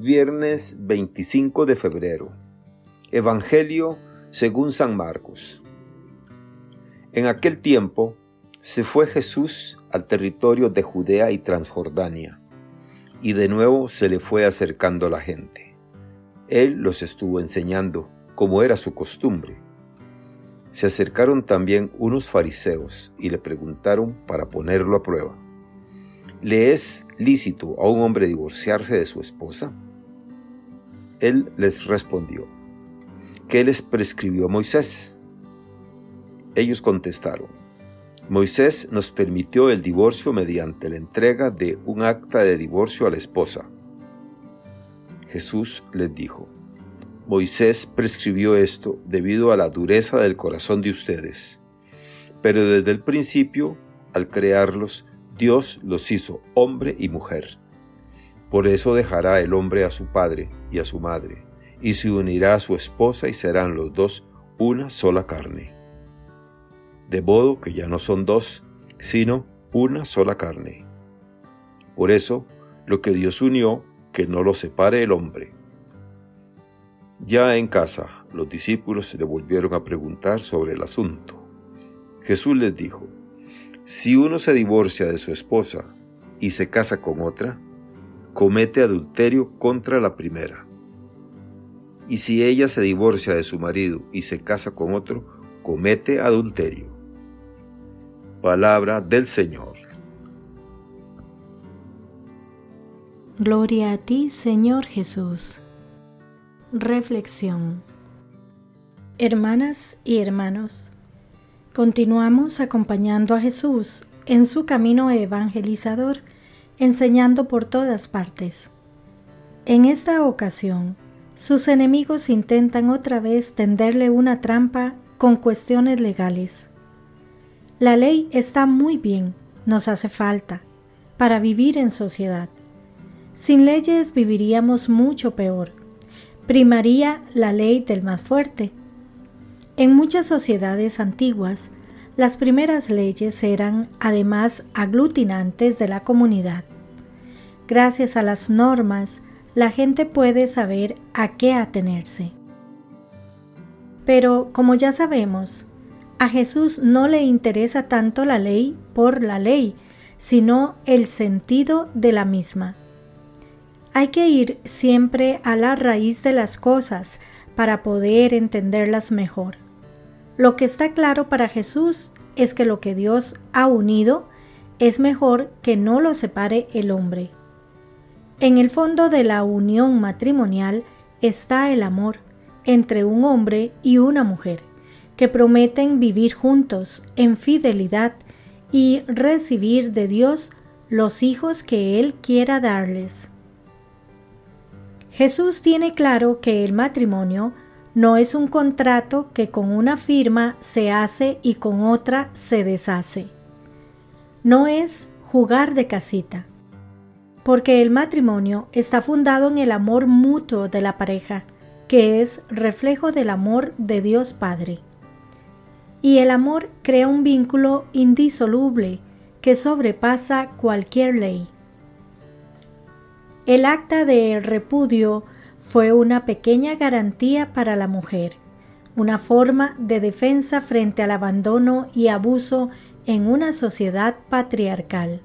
Viernes 25 de febrero. Evangelio según San Marcos. En aquel tiempo se fue Jesús al territorio de Judea y Transjordania, y de nuevo se le fue acercando la gente. Él los estuvo enseñando, como era su costumbre. Se acercaron también unos fariseos y le preguntaron para ponerlo a prueba. ¿Le es lícito a un hombre divorciarse de su esposa? Él les respondió, ¿qué les prescribió Moisés? Ellos contestaron, Moisés nos permitió el divorcio mediante la entrega de un acta de divorcio a la esposa. Jesús les dijo, Moisés prescribió esto debido a la dureza del corazón de ustedes, pero desde el principio, al crearlos, Dios los hizo hombre y mujer. Por eso dejará el hombre a su padre y a su madre, y se unirá a su esposa y serán los dos una sola carne. De modo que ya no son dos, sino una sola carne. Por eso, lo que Dios unió, que no lo separe el hombre. Ya en casa, los discípulos le volvieron a preguntar sobre el asunto. Jesús les dijo, si uno se divorcia de su esposa y se casa con otra, comete adulterio contra la primera. Y si ella se divorcia de su marido y se casa con otro, comete adulterio. Palabra del Señor. Gloria a ti, Señor Jesús. Reflexión. Hermanas y hermanos, continuamos acompañando a Jesús en su camino evangelizador enseñando por todas partes. En esta ocasión, sus enemigos intentan otra vez tenderle una trampa con cuestiones legales. La ley está muy bien, nos hace falta, para vivir en sociedad. Sin leyes viviríamos mucho peor. Primaría la ley del más fuerte. En muchas sociedades antiguas, las primeras leyes eran además aglutinantes de la comunidad. Gracias a las normas, la gente puede saber a qué atenerse. Pero, como ya sabemos, a Jesús no le interesa tanto la ley por la ley, sino el sentido de la misma. Hay que ir siempre a la raíz de las cosas para poder entenderlas mejor. Lo que está claro para Jesús es que lo que Dios ha unido es mejor que no lo separe el hombre. En el fondo de la unión matrimonial está el amor entre un hombre y una mujer, que prometen vivir juntos en fidelidad y recibir de Dios los hijos que Él quiera darles. Jesús tiene claro que el matrimonio no es un contrato que con una firma se hace y con otra se deshace. No es jugar de casita, porque el matrimonio está fundado en el amor mutuo de la pareja, que es reflejo del amor de Dios Padre. Y el amor crea un vínculo indisoluble que sobrepasa cualquier ley. El acta de repudio fue una pequeña garantía para la mujer, una forma de defensa frente al abandono y abuso en una sociedad patriarcal.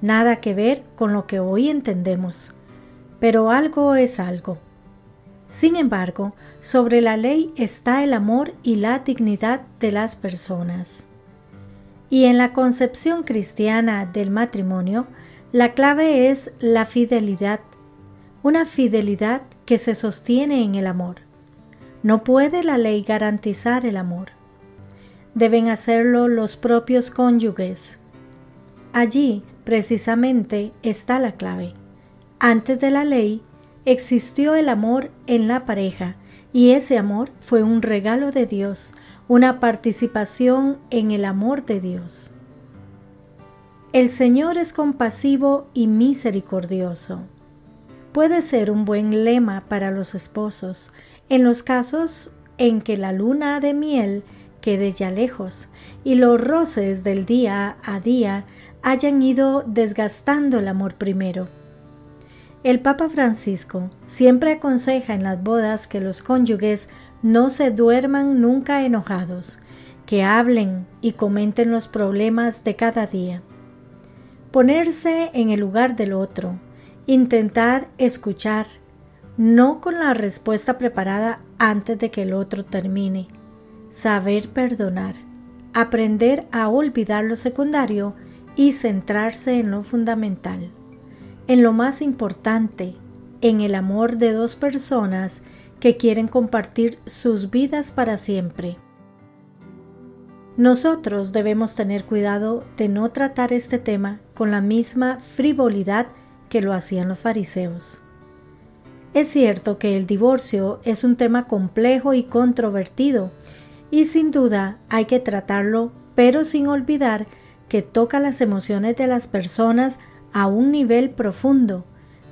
Nada que ver con lo que hoy entendemos, pero algo es algo. Sin embargo, sobre la ley está el amor y la dignidad de las personas. Y en la concepción cristiana del matrimonio, la clave es la fidelidad una fidelidad que se sostiene en el amor. No puede la ley garantizar el amor. Deben hacerlo los propios cónyuges. Allí, precisamente, está la clave. Antes de la ley, existió el amor en la pareja, y ese amor fue un regalo de Dios, una participación en el amor de Dios. El Señor es compasivo y misericordioso puede ser un buen lema para los esposos en los casos en que la luna de miel quede ya lejos y los roces del día a día hayan ido desgastando el amor primero. El Papa Francisco siempre aconseja en las bodas que los cónyuges no se duerman nunca enojados, que hablen y comenten los problemas de cada día. Ponerse en el lugar del otro, intentar escuchar, no con la respuesta preparada antes de que el otro termine, saber perdonar, aprender a olvidar lo secundario y centrarse en lo fundamental en lo más importante, en el amor de dos personas que quieren compartir sus vidas para siempre. Nosotros debemos tener cuidado de no tratar este tema con la misma frivolidad que lo hacían los fariseos. Es cierto que el divorcio es un tema complejo y controvertido, y sin duda hay que tratarlo, pero sin olvidar que toca las emociones de las personas a un nivel profundo,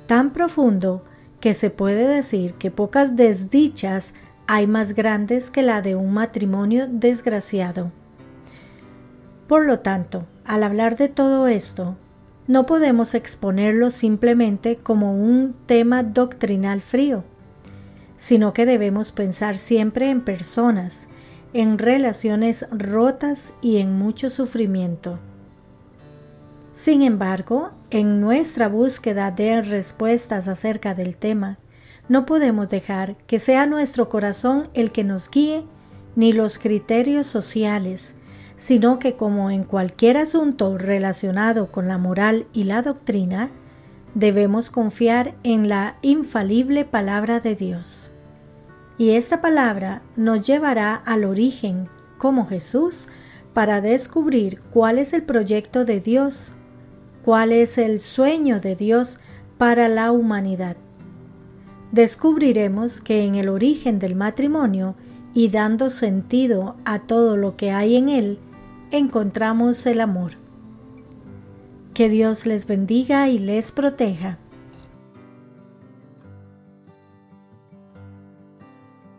tan profundo que se puede decir que pocas desdichas hay más grandes que la de un matrimonio desgraciado. Por lo tanto, al hablar de todo esto, no podemos exponerlo simplemente como un tema doctrinal frío, sino que debemos pensar siempre en personas, en relaciones rotas y en mucho sufrimiento. Sin embargo, en nuestra búsqueda de respuestas acerca del tema, no podemos dejar que sea nuestro corazón el que nos guíe, ni los criterios sociales, sino que como en cualquier asunto relacionado con la moral y la doctrina, debemos confiar en la infalible palabra de Dios. Y esta palabra nos llevará al origen, como Jesús, para descubrir cuál es el proyecto de Dios cuál es el sueño de Dios para la humanidad. Descubriremos que en el origen del matrimonio y dando sentido a todo lo que hay en él, encontramos el amor. Que Dios les bendiga y les proteja.